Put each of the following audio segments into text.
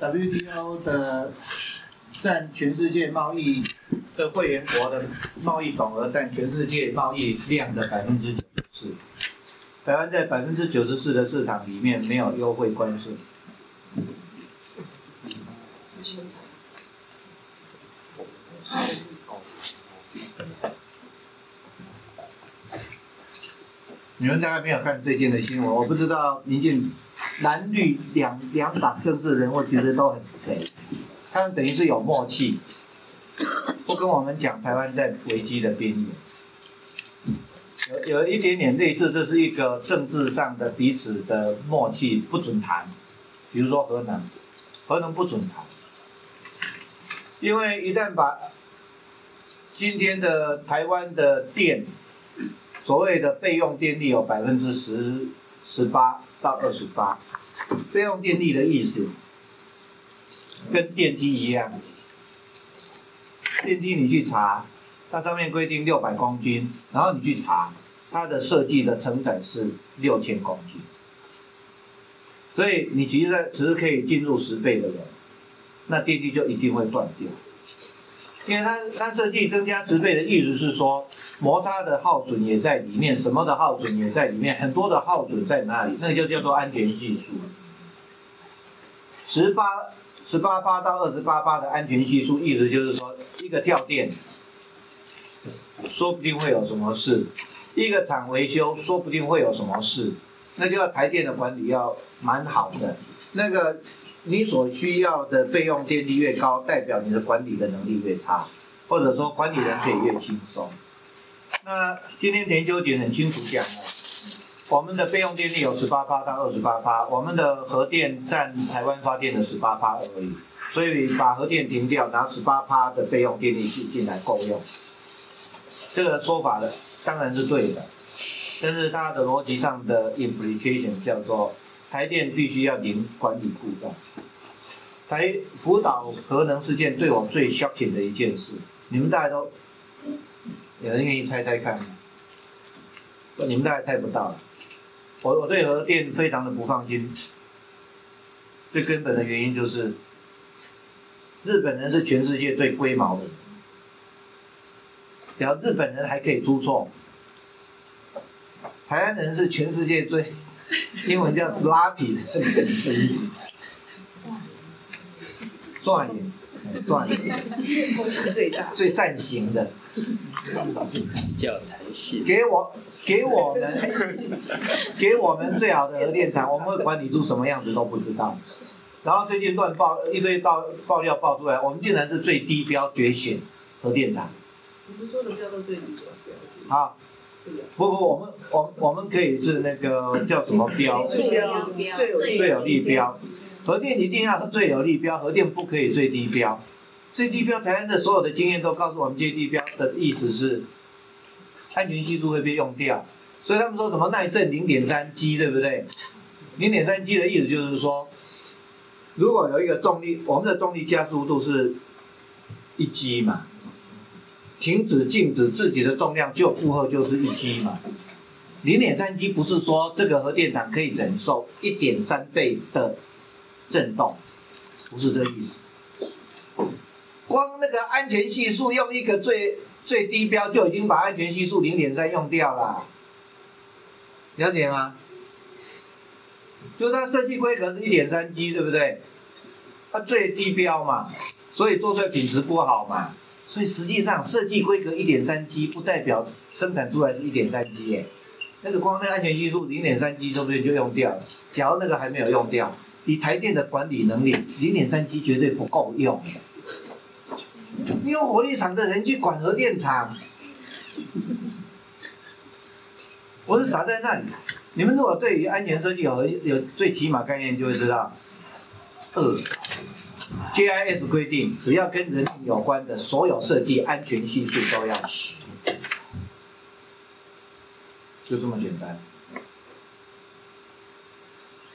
WTO 的占全世界贸易的会员国的贸易总额占全世界贸易量的百分之九十四。台湾在百分之九十四的市场里面没有优惠关税。你们大概没有看最近的新闻，我不知道民进蓝绿两两党政治人物其实都很贼，他们等于是有默契，不跟我们讲台湾在危机的边缘，有有一点点类似，这是一个政治上的彼此的默契，不准谈，比如说核能，核能不准谈，因为一旦把今天的台湾的电。所谓的备用电力有百分之十十八到二十八，备用电力的意思跟电梯一样，电梯你去查，它上面规定六百公斤，然后你去查，它的设计的承载是六千公斤，所以你其实在只是可以进入十倍的人，那电梯就一定会断掉。因为它它设计增加十倍的意思是说，摩擦的耗损也在里面，什么的耗损也在里面，很多的耗损在哪里？那个就叫做安全系数。十八十八八到二十八八的安全系数，意思就是说，一个跳电，说不定会有什么事；一个厂维修，说不定会有什么事。那就要台电的管理要蛮好的，那个。你所需要的备用电力越高，代表你的管理的能力越差，或者说管理人可以越轻松。那今天田秋瑾很清楚讲了，我们的备用电力有十八趴到二十八趴，我们的核电占台湾发电的十八趴而已，所以把核电停掉，拿十八趴的备用电力进进来够用。这个说法的当然是对的，但是它的逻辑上的 implication 叫做。台电必须要零管理故障。台福岛核能事件对我最 shocking 的一件事，你们大家都有人愿意猜猜看？你们大概猜不到。我我对核电非常的不放心，最根本的原因就是，日本人是全世界最龟毛的人，只要日本人还可以出错，台湾人是全世界最。英文叫 sloppy 的最大，最善行的，给我，给我们，给我们最好的核电厂，我们会管理出什么样子都不知道。然后最近乱爆一堆爆爆料爆出来，我们竟然是最低标决选核电厂。你们说的标都最低标。好。不不，我们我我们可以是那个叫什么标？最有利标。最有利标。核电一定要最有利标，核电不可以最低标。最低标，台湾的所有的经验都告诉我们，最低标的意思是安全系数会被用掉。所以他们说什么耐震零点三 G，对不对？零点三 G 的意思就是说，如果有一个重力，我们的重力加速度是一 G 嘛。停止静止，自己的重量就负荷就是一 G 嘛，零点三 G 不是说这个核电厂可以忍受一点三倍的震动，不是这意思。光那个安全系数用一个最最低标就已经把安全系数零点三用掉了，了解吗？就它设计规格是一点三 G 对不对？它最低标嘛，所以做出来品质不好嘛。所以实际上设计规格一点三 G 不代表生产出来是一点三 G 耶，那个光那安全系数零点三 G 说不定就用掉了。假如那个还没有用掉，以台电的管理能力，零点三 G 绝对不够用。你用火力厂的人去管核电厂，我是傻在那里。你们如果对于安全设计有有最起码概念，就会知道二。G I S 规定，只要跟人有关的所有设计安全系数都要十，就这么简单。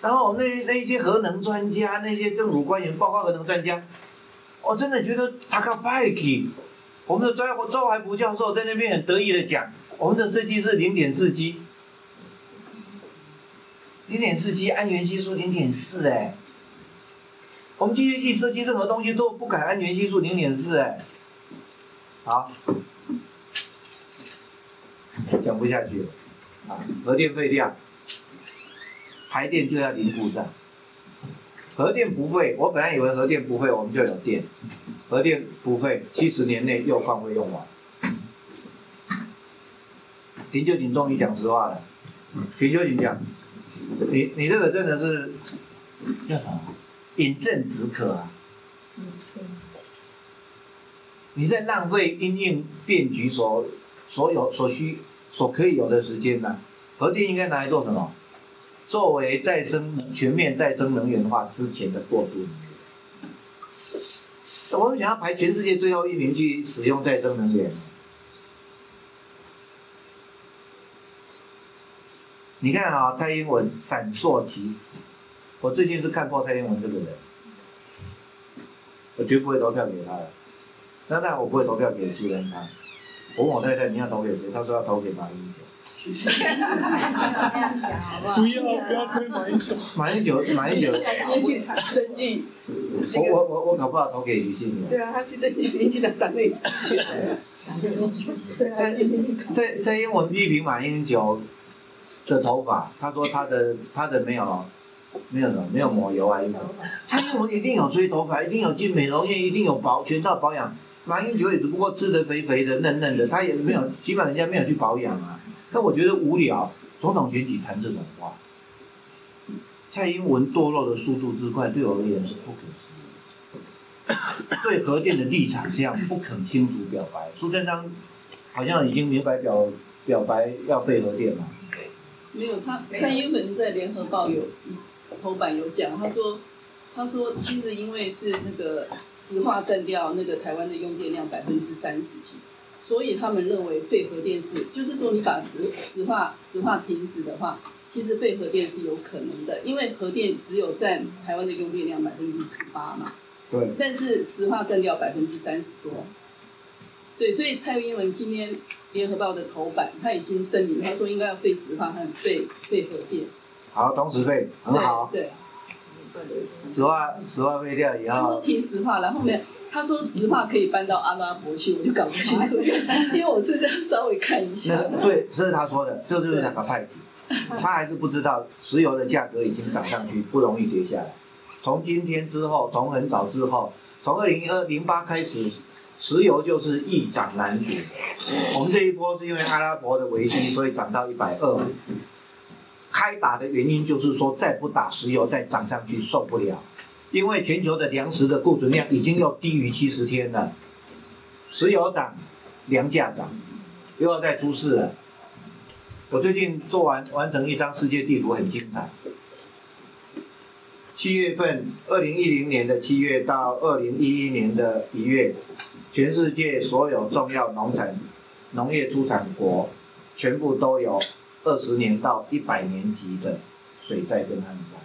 然后那那些核能专家、那些政府官员，包括核能专家，我真的觉得他靠派气。我们的周周海福教授在那边很得意的讲，我们的设计是零点四 G，零点四 G 安全系数零点四哎。我们机械系设计任何东西都不改安全系数零点四哎，好，讲不下去了，啊，核电废料，台电就要零故障，核电不废，我本来以为核电不废我们就有电，核电不废，七十年内又放会用完。林秋瑾终于讲实话了，林秋瑾讲，你你这个真的是叫什么？饮鸩止渴啊！你在浪费因应变局所所有所需所可以有的时间呢？核电应该拿来做什么？作为再生全面再生能源化之前的过渡。我们想要排全世界最后一名去使用再生能源。你看啊，蔡英文闪烁其词。我最近是看破蔡英文这个人，我绝不会投票给他的。那然我不会投票给朱元璋。我问我太太你要投给谁？她说要投给马英九。不要不要推马英九。马英九马英九。登记登记。我我我我搞不好投给李信对啊，他去登记民进党党内初选。对啊。在在英文批评马英九的头发，他说他的他的没有。没有什么，没有抹油还是什么？蔡英文一定有吹头发，一定有进美容院，一定有保全套保养。马英九也只不过吃的肥肥的、嫩嫩的，他也没有，起码人家没有去保养啊。但我觉得无聊，总统选举谈这种话。蔡英文堕落的速度之快，对我而言是不可思议。对核电的立场这样不肯清楚表白，苏贞昌好像已经明白表表白要废核电了。没有，他蔡英文在联合报有头版有讲，他说，他说其实因为是那个石化占掉那个台湾的用电量百分之三十几，所以他们认为废核电是，就是说你把石石化石化停止的话，其实废核电是有可能的，因为核电只有占台湾的用电量百分之十八嘛，对，但是石化占掉百分之三十多，对，所以蔡英文今天。联合报的头版，他已经声明，他说应该要废石化和废废核电。好，同时废，很好。对。石化石化废掉以后。停石化，然后面他说石化可以搬到阿拉伯去，我就搞不清楚，因为我是这样稍微看一下。对，这是他说的，这就是两个派题。他还是不知道石油的价格已经涨上去，不容易跌下来。从今天之后，从很早之后，从二零二零八开始。石油就是易涨难跌，我们这一波是因为阿拉伯的危机，所以涨到一百二。开打的原因就是说，再不打石油再涨上去受不了，因为全球的粮食的库存量已经又低于七十天了。石油涨，粮价涨，又要再出事了。我最近做完完成一张世界地图，很精彩。七月份，二零一零年的七月到二零一一年的一月。全世界所有重要农产、农业出产国，全部都有二十年到一百年级的水灾跟旱灾。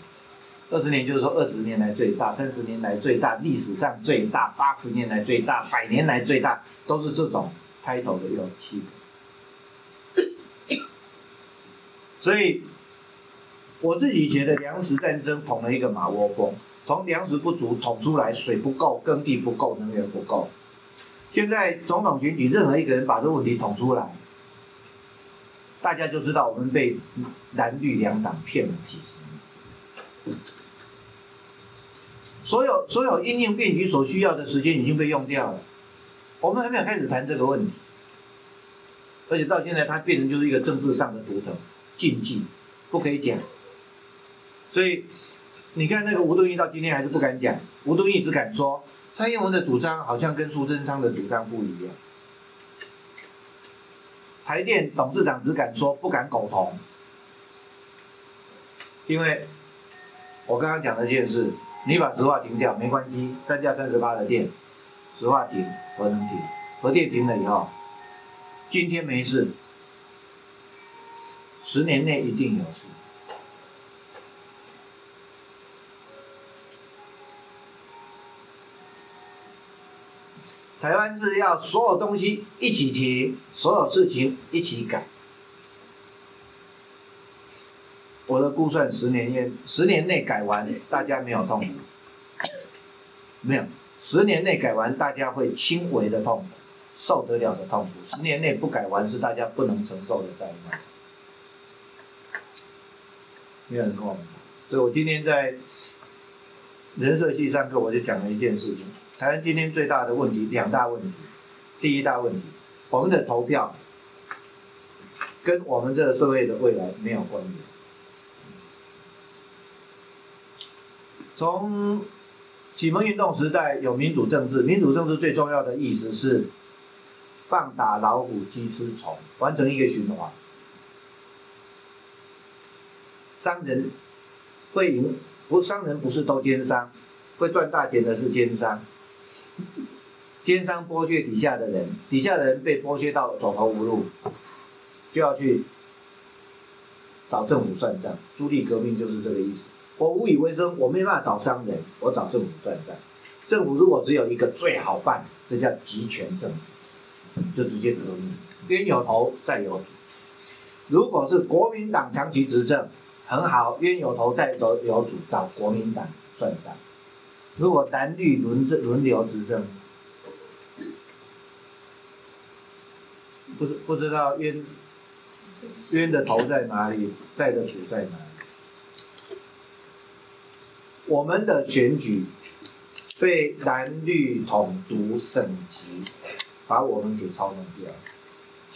二十年就是说二十年来最大，三十年来最大，历史上最大，八十年来最大，百年来最大，都是这种开头的有七个。所以，我自己觉得粮食战争捅了一个马窝蜂，从粮食不足捅出来，水不够，耕地不够，能源不够。现在总统选举，任何一个人把这个问题捅出来，大家就知道我们被蓝绿两党骗了几十年。所有所有应应变局所需要的时间已经被用掉了，我们还没有开始谈这个问题，而且到现在它变成就是一个政治上的独头禁忌，不可以讲。所以你看那个吴敦义到今天还是不敢讲，吴敦义只敢说。蔡英文的主张好像跟苏贞昌的主张不一样。台电董事长只敢说，不敢苟同。因为我刚刚讲的一件事，你把石化停掉没关系，再加三十八的电，石化停，核能停，核电停了以后，今天没事，十年内一定有事。台湾是要所有东西一起提，所有事情一起改。我的估算，十年内十年内改完，大家没有痛苦。没有，十年内改完，大家会轻微的痛苦，受得了的痛苦；十年内不改完，是大家不能承受的灾难。没有人跟我所以我今天在人社系上课，我就讲了一件事情：台湾今天最大的问题，两大问题。第一大问题，我们的投票跟我们这个社会的未来没有关联。从启蒙运动时代有民主政治，民主政治最重要的意思是放打老虎，鸡吃虫，完成一个循环。商人会赢，不商人不是都奸商，会赚大钱的是奸商。奸商剥削底下的人，底下的人被剥削到走投无路，就要去找政府算账。朱棣革命就是这个意思。我无以为生，我没办法找商人，我找政府算账。政府如果只有一个最好办，这叫集权政府，就直接革命。冤有头债有主。如果是国民党长期执政，很好，冤有头债有有主，找国民党算账。如果蓝绿轮政轮流执政，不知不知道冤冤的头在哪里，债的主在哪里？我们的选举被蓝绿统独省级把我们给操弄掉。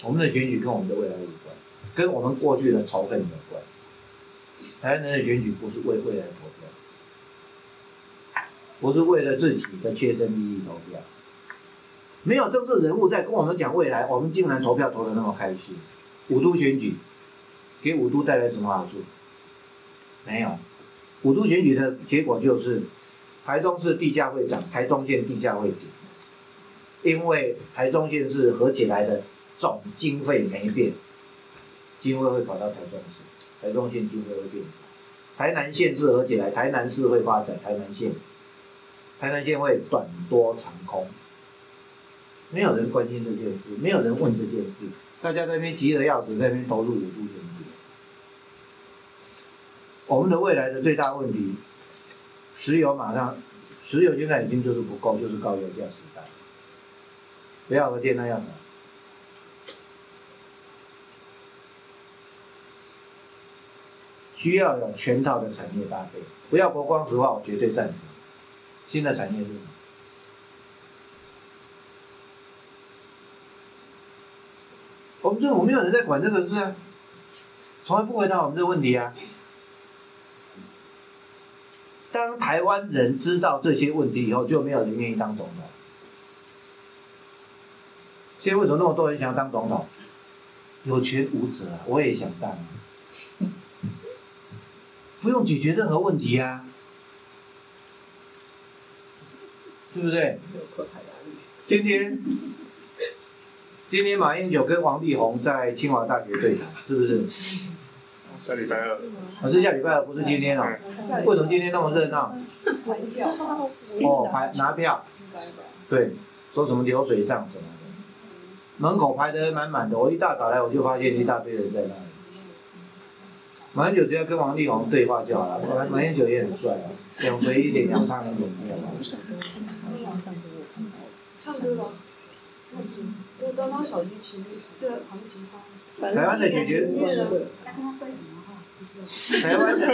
我们的选举跟我们的未来有关，跟我们过去的仇恨有关。台湾人的选举不是为未来投票，不是为了自己的切身利益投票。没有政治人物在跟我们讲未来，我们竟然投票投的那么开心。五都选举给五都带来什么好处？没有。五都选举的结果就是，台中市地价会涨，台中县地价会跌，因为台中县市合起来的总经费没变，经费会跑到台中市，台中县经费会变少。台南县市合起来，台南市会发展，台南县，台南县会短多长空。没有人关心这件事，没有人问这件事，大家在那边急得要死，在那边投入五注选举。我们的未来的最大问题，石油马上，石油现在已经就是不够，就是高油价时代。不要核电那样的，需要有全套的产业搭配。不要国光石化，我绝对赞成。新的产业是什么？我们政府没有人在管这个事啊，从来不回答我们这个问题啊。当台湾人知道这些问题以后，就没有人愿意当总统。现在为什么那么多人想要当总统？有权无责，我也想当，不用解决任何问题啊，对不对？天天。今天马英九跟王力宏在清华大学对谈，是不是？下礼拜二。我是下礼拜二，不是今天哦。为什么今天那么热闹？哦，排拿票。对，说什么流水账什么的。门口排的满满的，我一大早来我就发现一大堆人在那里。马英九只要跟王力宏对话就好了，马英九也很帅啊，两肥一点，两胖一点，没有唱歌了。我刚刚手机其的行情台湾的解决，台湾的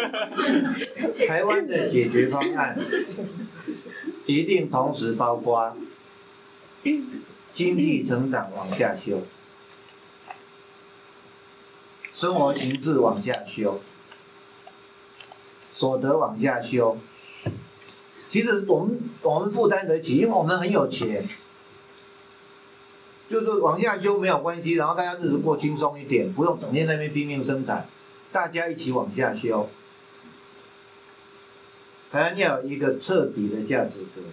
台湾的解决方案，一定同时包括经济成长往下修，生活形式往下修，所得往下修。其实我们我们负担得起，因为我们很有钱。就是往下修没有关系，然后大家日子过轻松一点，不用整天在那边拼命生产，大家一起往下修。台湾要有一个彻底的价值革命，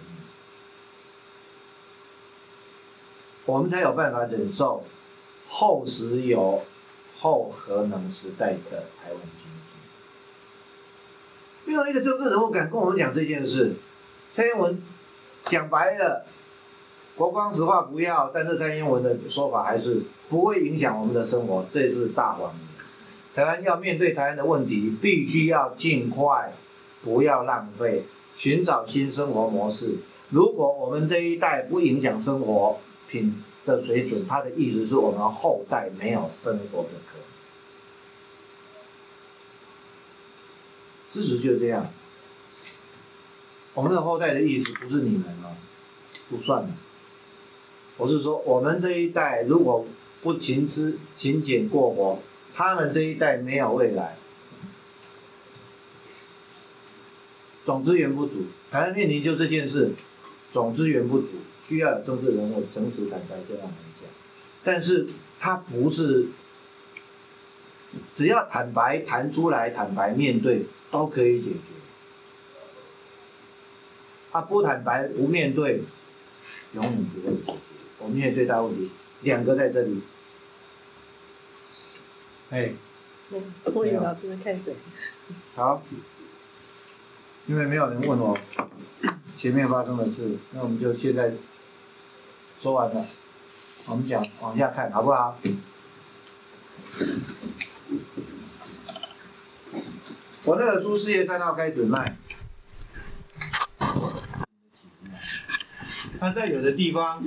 我们才有办法忍受后石油、后核能时代的台湾经济。没有一个政治人物敢跟我们讲这件事，蔡英文讲白了。国光石化不要，但是蔡英文的说法还是不会影响我们的生活，这是大谎言。台湾要面对台湾的问题，必须要尽快，不要浪费，寻找新生活模式，如果我们这一代不影响生活品的水准，他的意思是我们后代没有生活的可能。事实就是这样。我们的后代的意思不是你们哦，不算了。我是说，我们这一代如果不勤吃勤俭过活，他们这一代没有未来。总资源不足，台湾面临就这件事，总资源不足，需要有政治人物诚实坦白跟他们讲。但是他不是，只要坦白谈出来，坦白面对都可以解决。他不坦白不面对，永远不会解决。我们现在最大问题，两个在这里。哎，我以老师看谁？好，因为没有人问我前面发生的事，那我们就现在说完了。我们讲往下看，好不好？我那个书四月三号开始卖。那在有的地方，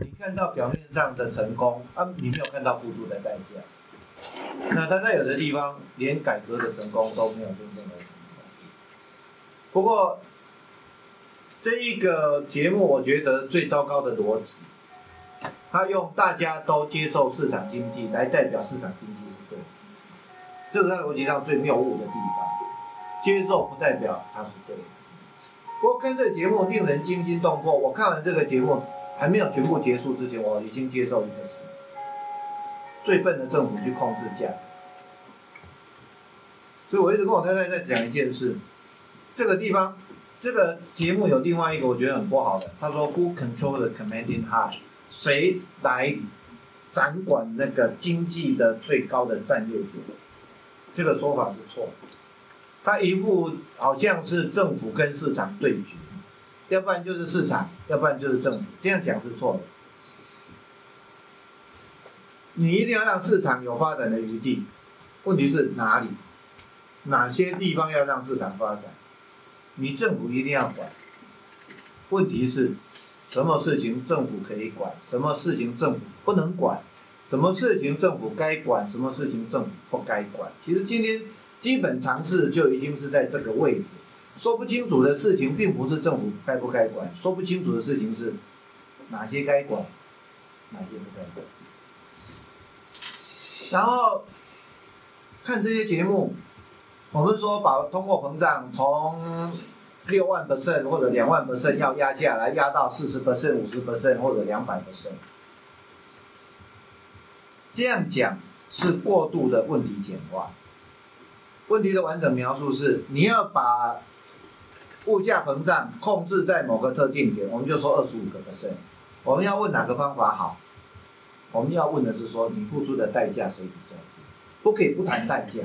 你看到表面上的成功，啊，你没有看到付出的代价。那他在有的地方，连改革的成功都没有真正的成功。不过，这一个节目，我觉得最糟糕的逻辑，他用大家都接受市场经济来代表市场经济是对的，这是他逻辑上最谬误的地方。接受不代表他是对的。不过看这个节目令人惊心动魄。我看完这个节目还没有全部结束之前，我已经接受一个事：最笨的政府去控制价。所以我一直跟我太太在讲一件事：这个地方，这个节目有另外一个我觉得很不好的。他说：“Who control the commanding high？” 谁来掌管那个经济的最高的战略点？这个说法是错的。他一副好像是政府跟市场对决，要不然就是市场，要不然就是政府，这样讲是错的。你一定要让市场有发展的余地，问题是哪里？哪些地方要让市场发展？你政府一定要管。问题是，什么事情政府可以管，什么事情政府不能管？什么事情政府该管，什么事情政府不该管？其实今天。基本常识就已经是在这个位置，说不清楚的事情，并不是政府该不该管，说不清楚的事情是哪些该管，哪些不该管。然后看这些节目，我们说把通货膨胀从六万 percent 或者两万 percent 要压下来，压到四十 percent、五十 percent 或者两百 percent，这样讲是过度的问题简化。问题的完整描述是：你要把物价膨胀控制在某个特定点，我们就说二十五个 percent。我们要问哪个方法好？我们要问的是说，你付出的代价谁比较？不可以不谈代价，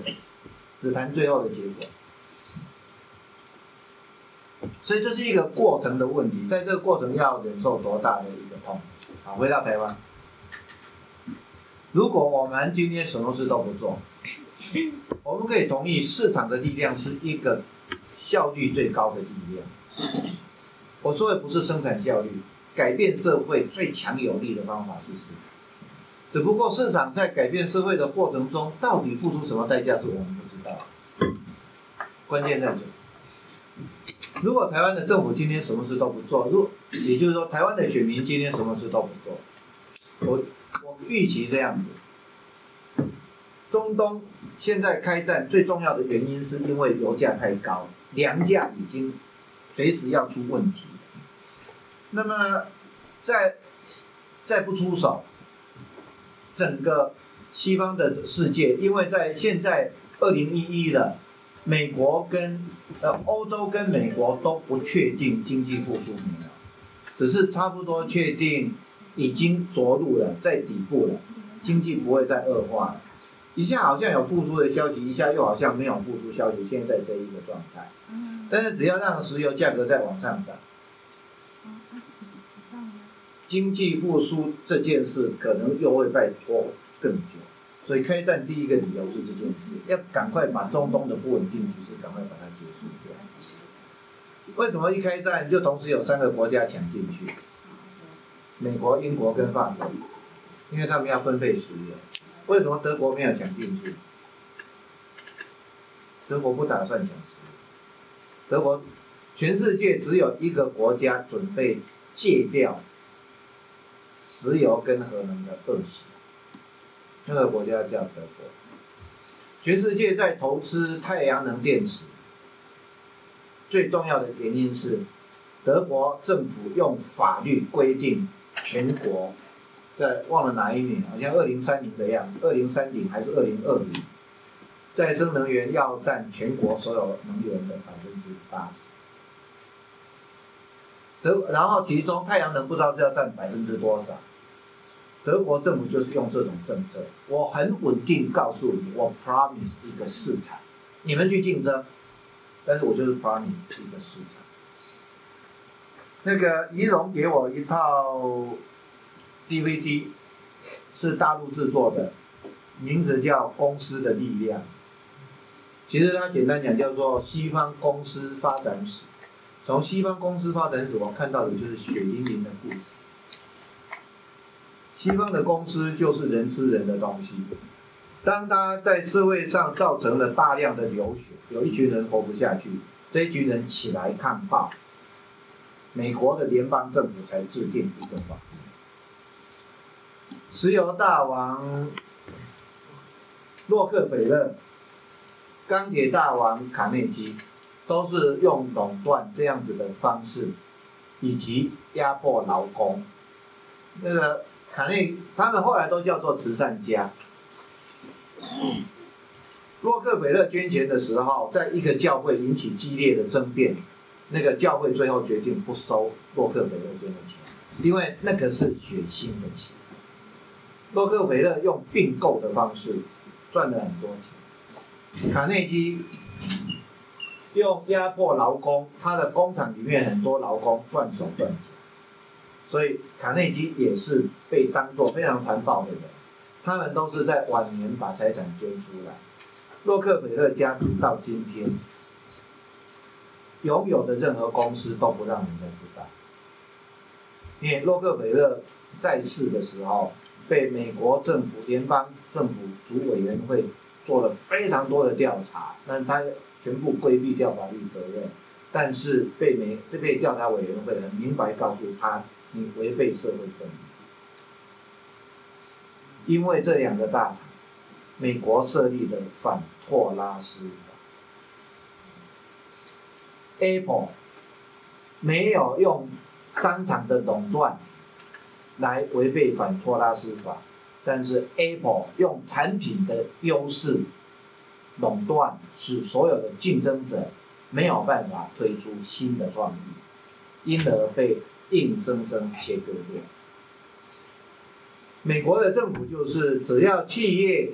只谈最后的结果。所以这是一个过程的问题，在这个过程要忍受多大的一个痛？好，回到台湾，如果我们今天什么事都不做。我们可以同意，市场的力量是一个效率最高的力量。我说的不是生产效率，改变社会最强有力的方法是市场。只不过市场在改变社会的过程中，到底付出什么代价，是我们。关键在这。如果台湾的政府今天什么事都不做，如也就是说，台湾的选民今天什么事都不做，我我预期这样子。中东现在开战最重要的原因，是因为油价太高，粮价已经随时要出问题。那么，再再不出手，整个西方的世界，因为在现在二零一一了，美国跟呃欧洲跟美国都不确定经济复苏没有，只是差不多确定已经着陆了，在底部了，经济不会再恶化了。一下好像有复苏的消息，一下又好像没有复苏消息。现在这一个状态，但是只要让石油价格再往上涨，经济复苏这件事可能又会被拖更久。所以开战第一个理由是这件事，要赶快把中东的不稳定局势赶快把它结束掉。为什么一开战就同时有三个国家抢进去？美国、英国跟法国，因为他们要分配石油。为什么德国没有抢进去？德国不打算抢石油。德国，全世界只有一个国家准备戒掉石油跟核能的恶习，那个国家叫德国。全世界在投资太阳能电池，最重要的原因是德国政府用法律规定全国，在忘了哪一年，好像二零三零的样子，二零三零还是二零二零，再生能源要占全国所有能源的百分之八十。德，然后其中太阳能不知道是要占百分之多少。德国政府就是用这种政策，我很稳定告诉你，我 promise 一个市场，你们去竞争，但是我就是 promise 一个市场。那个仪龙给我一套 DVD，是大陆制作的，名字叫《公司的力量》。其实它简单讲叫做西方公司发展史。从西方公司发展史，我看到的就是血淋淋的故事。西方的公司就是人吃人的东西。当他在社会上造成了大量的流血，有一群人活不下去，这一群人起来抗暴，美国的联邦政府才制定一个法律。石油大王洛克菲勒、钢铁大王卡内基，都是用垄断这样子的方式，以及压迫劳工。那个。卡内，他们后来都叫做慈善家。洛克菲勒捐钱的时候，在一个教会引起激烈的争辩，那个教会最后决定不收洛克菲勒捐的钱，因为那个是血腥的钱。洛克菲勒用并购的方式赚了很多钱，卡内基用压迫劳工，他的工厂里面很多劳工断手断脚。所以卡内基也是被当作非常残暴的人，他们都是在晚年把财产捐出来。洛克菲勒家族到今天拥有的任何公司都不让人家知道，因为洛克菲勒在世的时候被美国政府联邦政府主委员会做了非常多的调查，但他全部规避掉法律责任，但是被美被调查委员会很明白告诉他。你违背社会正义，因为这两个大厂，美国设立的反托拉斯法，Apple 没有用商场的垄断来违背反托拉斯法，但是 Apple 用产品的优势垄断，使所有的竞争者没有办法推出新的创意，因而被。硬生生切割掉。美国的政府就是，只要企业